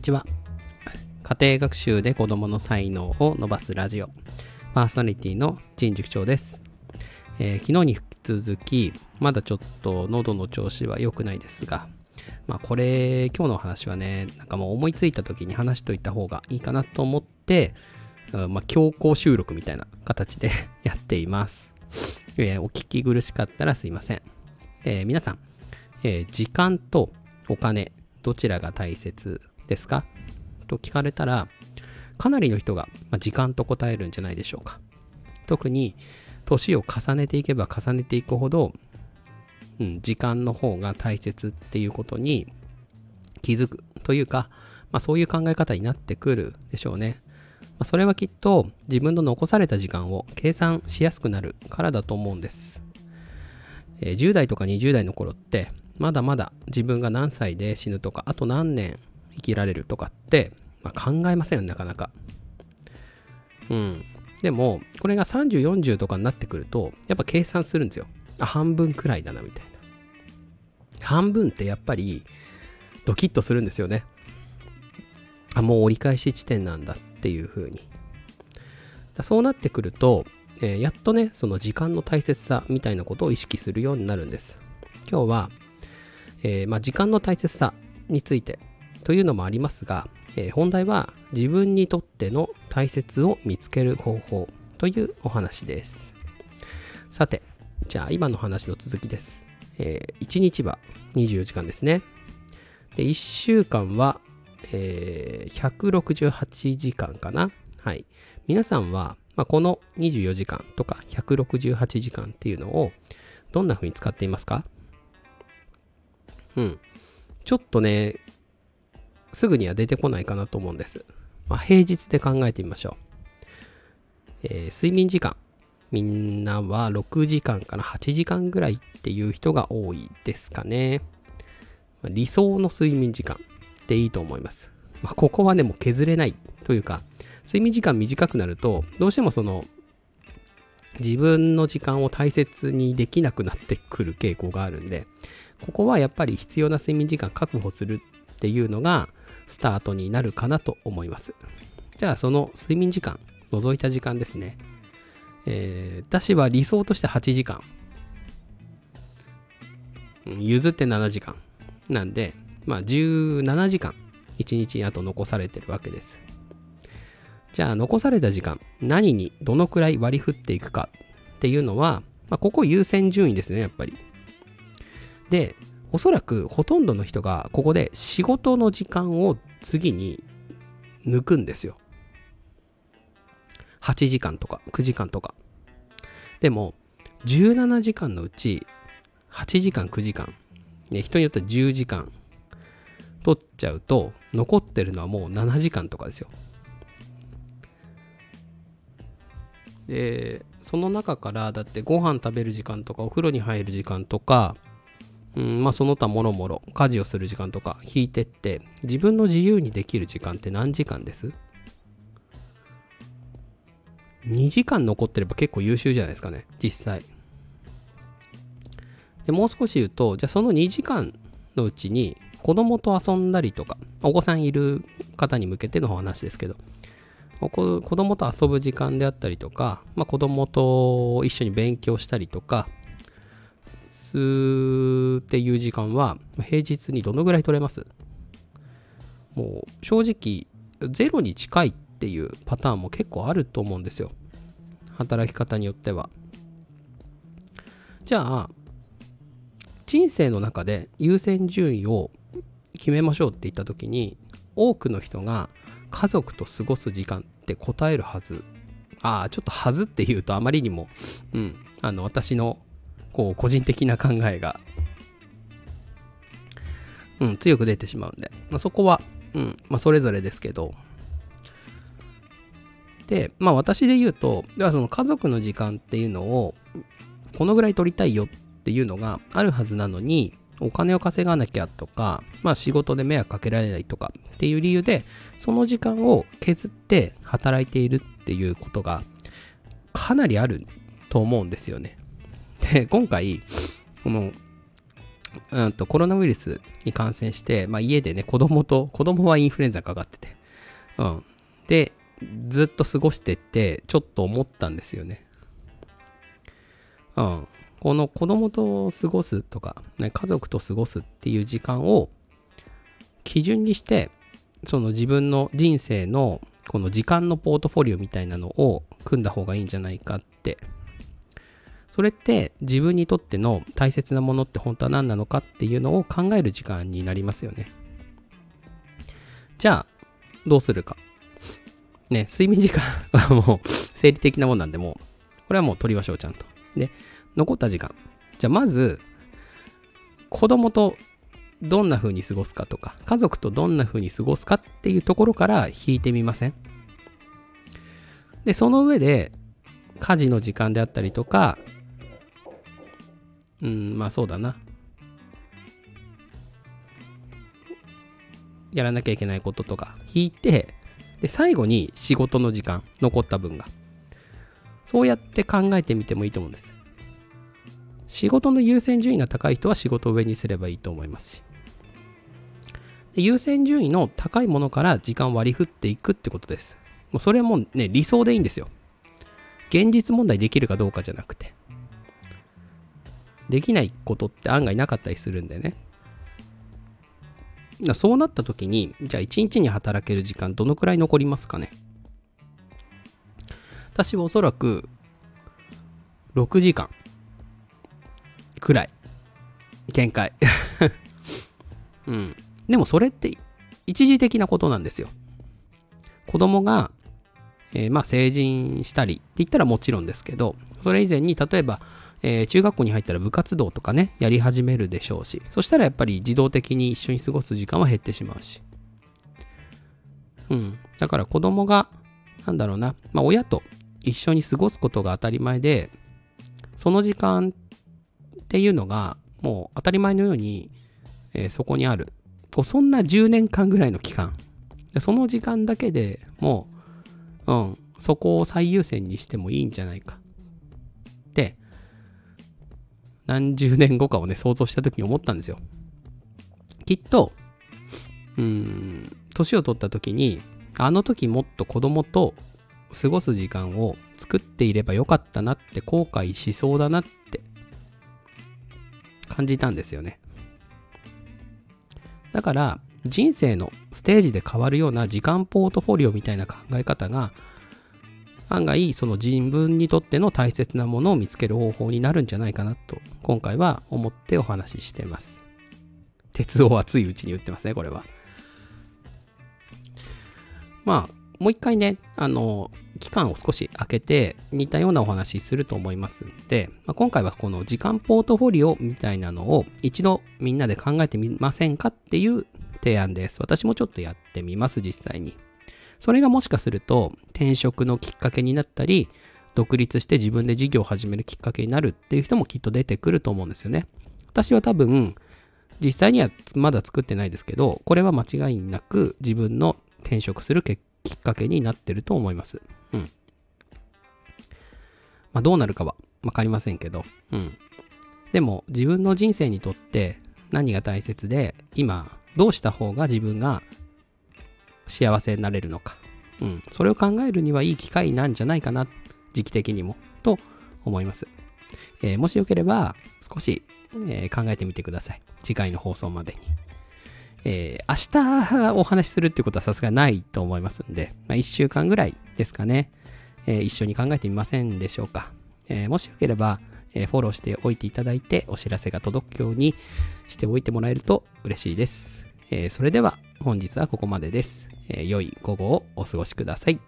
にちは。家庭学習で子供の才能を伸ばすラジオ。パーソナリティの陳塾長です、えー、昨日に引き続き、まだちょっと喉の調子は良くないですが、まあこれ、今日の話はね、なんかもう思いついた時に話しといた方がいいかなと思って、まあ強行収録みたいな形で やっています。えー、お聞き苦しかったらすいません。えー、皆さん、え時間とお金、どちらが大切ですか？と聞かれたら、かなりの人が、ま時間と答えるんじゃないでしょうか。特に、年を重ねていけば重ねていくほど、うん、時間の方が大切っていうことに気づくというか、まあ、そういう考え方になってくるでしょうね。まあ、それはきっと自分の残された時間を計算しやすくなるからだと思うんです。えー、10代とか20代の頃ってまだまだ自分が何歳で死ぬとか、あと何年生きられるとかって、まあ、考えませんよ、なかなか。うん。でも、これが30、40とかになってくると、やっぱ計算するんですよ。あ、半分くらいだな、みたいな。半分ってやっぱり、ドキッとするんですよね。あ、もう折り返し地点なんだっていう風に。だそうなってくると、えー、やっとね、その時間の大切さみたいなことを意識するようになるんです。今日は、えー、まあ、時間の大切さについてというのもありますが、えー、本題は自分にとっての大切を見つける方法というお話です。さて、じゃあ今の話の続きです。えー、1日は24時間ですね。で、1週間は、えー、168時間かな。はい。皆さんは、まあ、この24時間とか168時間っていうのをどんな風に使っていますか？うん。ちょっとね、すぐには出てこないかなと思うんです。まあ、平日で考えてみましょう。えー、睡眠時間。みんなは6時間から8時間ぐらいっていう人が多いですかね。ま、理想の睡眠時間でいいと思います。まあ、ここはね、もう削れないというか、睡眠時間短くなると、どうしてもその、自分の時間を大切にできなくなってくる傾向があるんで、ここはやっぱり必要な睡眠時間確保するっていうのがスタートになるかなと思います。じゃあその睡眠時間、除いた時間ですね。えー、私は理想として8時間。譲って7時間。なんで、まあ17時間、1日あと残されてるわけです。じゃあ残された時間、何にどのくらい割り振っていくかっていうのは、まあ、ここ優先順位ですね、やっぱり。で、おそらくほとんどの人がここで仕事の時間を次に抜くんですよ。8時間とか9時間とか。でも、17時間のうち8時間9時間、ね、人によっては10時間取っちゃうと残ってるのはもう7時間とかですよ。で、その中からだってご飯食べる時間とかお風呂に入る時間とかうん、まあその他もろもろ家事をする時間とか引いてって自分の自由にできる時間って何時間です ?2 時間残ってれば結構優秀じゃないですかね実際でもう少し言うとじゃあその2時間のうちに子供と遊んだりとかお子さんいる方に向けての話ですけど子供と遊ぶ時間であったりとか、まあ、子供と一緒に勉強したりとかっていう時間は平日にどのぐらい取れます？もう正直ゼロに近いっていうパターンも結構あると思うんですよ。働き方によっては。じゃあ、人生の中で優先順位を決めましょうって言った時に、多くの人が家族と過ごす時間って答えるはず。ああ、ちょっとはずって言うとあまりにも、うん、あの、私のこう個人的な考えが、うん、強く出てしまうんで、まあ、そこは、うん、まあ、それぞれですけど、で、まあ私で言うと、ではその家族の時間っていうのを、このぐらい取りたいよっていうのがあるはずなのに、お金を稼がなきゃとか、まあ仕事で迷惑かけられないとかっていう理由で、その時間を削って働いているっていうことがかなりあると思うんですよね。で、今回、このうんとコロナウイルスに感染して、まあ、家でね、子供と、子供はインフルエンザかかってて、うん。で、ずっと過ごしてって、ちょっと思ったんですよね。うん。この子供と過ごすとか、ね、家族と過ごすっていう時間を基準にして、その自分の人生のこの時間のポートフォリオみたいなのを組んだ方がいいんじゃないかって。それって自分にとっての大切なものって本当は何なのかっていうのを考える時間になりますよね。じゃあ、どうするか。ね、睡眠時間はもう生理的なもんなんでもう、これはもう取りましょう、ちゃんと。で、残った時間。じゃあまず、子供とどんな風に過ごすかとか、家族とどんな風に過ごすかっていうところから引いてみません？で、その上で、家事の時間であったりとか、うん、まあそうだな。やらなきゃいけないこととか引いて、で、最後に仕事の時間、残った分が。そうやって考えてみてもいいと思うんです。仕事の優先順位が高い人は仕事を上にすればいいと思いますし。で優先順位の高いものから時間割り振っていくってことです。もうそれはもうね、理想でいいんですよ。現実問題できるかどうかじゃなくて。できないことって案外なかったりするんでね。だそうなった時に、じゃあ1日に働ける時間どのくらい残りますかね？私はおそらく6時間くらい。限界。うん。でもそれって一時的なことなんですよ。子供が、えーまあ成人したりって言ったらもちろんですけど、それ以前に例えば、えー中学校に入ったら部活動とかね、やり始めるでしょうし、そしたらやっぱり自動的に一緒に過ごす時間は減ってしまうし。うん。だから子供が、なんだろうな、まあ親と一緒に過ごすことが当たり前で、その時間っていうのが、もう当たり前のように、えーそこにある。こうそんな10年間ぐらいの期間。その時間だけでもう、うん、そこを最優先にしてもいいんじゃないか。何十年後かをね、想像した時に思ったんですよ。きっと、うん、年を取った時に、あの時もっと子供と過ごす時間を作っていればよかったなって後悔しそうだなって感じたんですよね。だから人生のステージで変わるような時間ポートフォリオみたいな考え方が案外その自分にとっての大切なものを見つける方法になるんじゃないかなと今回は思ってお話ししてます。鉄を熱いうちに言ってますね、これは。まあ、もう一回ね、あの、期間を少し空けて似たようなお話すると思いますんで、まあ、今回はこの時間ポートフォリオみたいなのを一度みんなで考えてみませんかっていう提案です。私もちょっとやってみます、実際に。それがもしかすると転職のきっかけになったり、独立して自分で事業を始めるきっかけになるっていう人もきっと出てくると思うんですよね。私は多分、実際にはまだ作ってないですけど、これは間違いなく自分の転職するきっかけになってると思います。うん。まあどうなるかはわかりませんけど、うん。でも自分の人生にとって何が大切で、今どうした方が自分が幸せになれるのか。うん。それを考えるにはいい機会なんじゃないかな、時期的にも、と思います。えーもしよければ少し、えー考えてみてください。次回の放送までに。えー明日お話しするってことはさすがないと思いますんで、まあ、1週間ぐらいですかね、え一緒に考えてみませんでしょうか。えもしよければ、えフォローしておいていただいて、お知らせが届くようにしておいてもらえると嬉しいです。えそれでは本日はここまでです。えー良い午後をお過ごしください。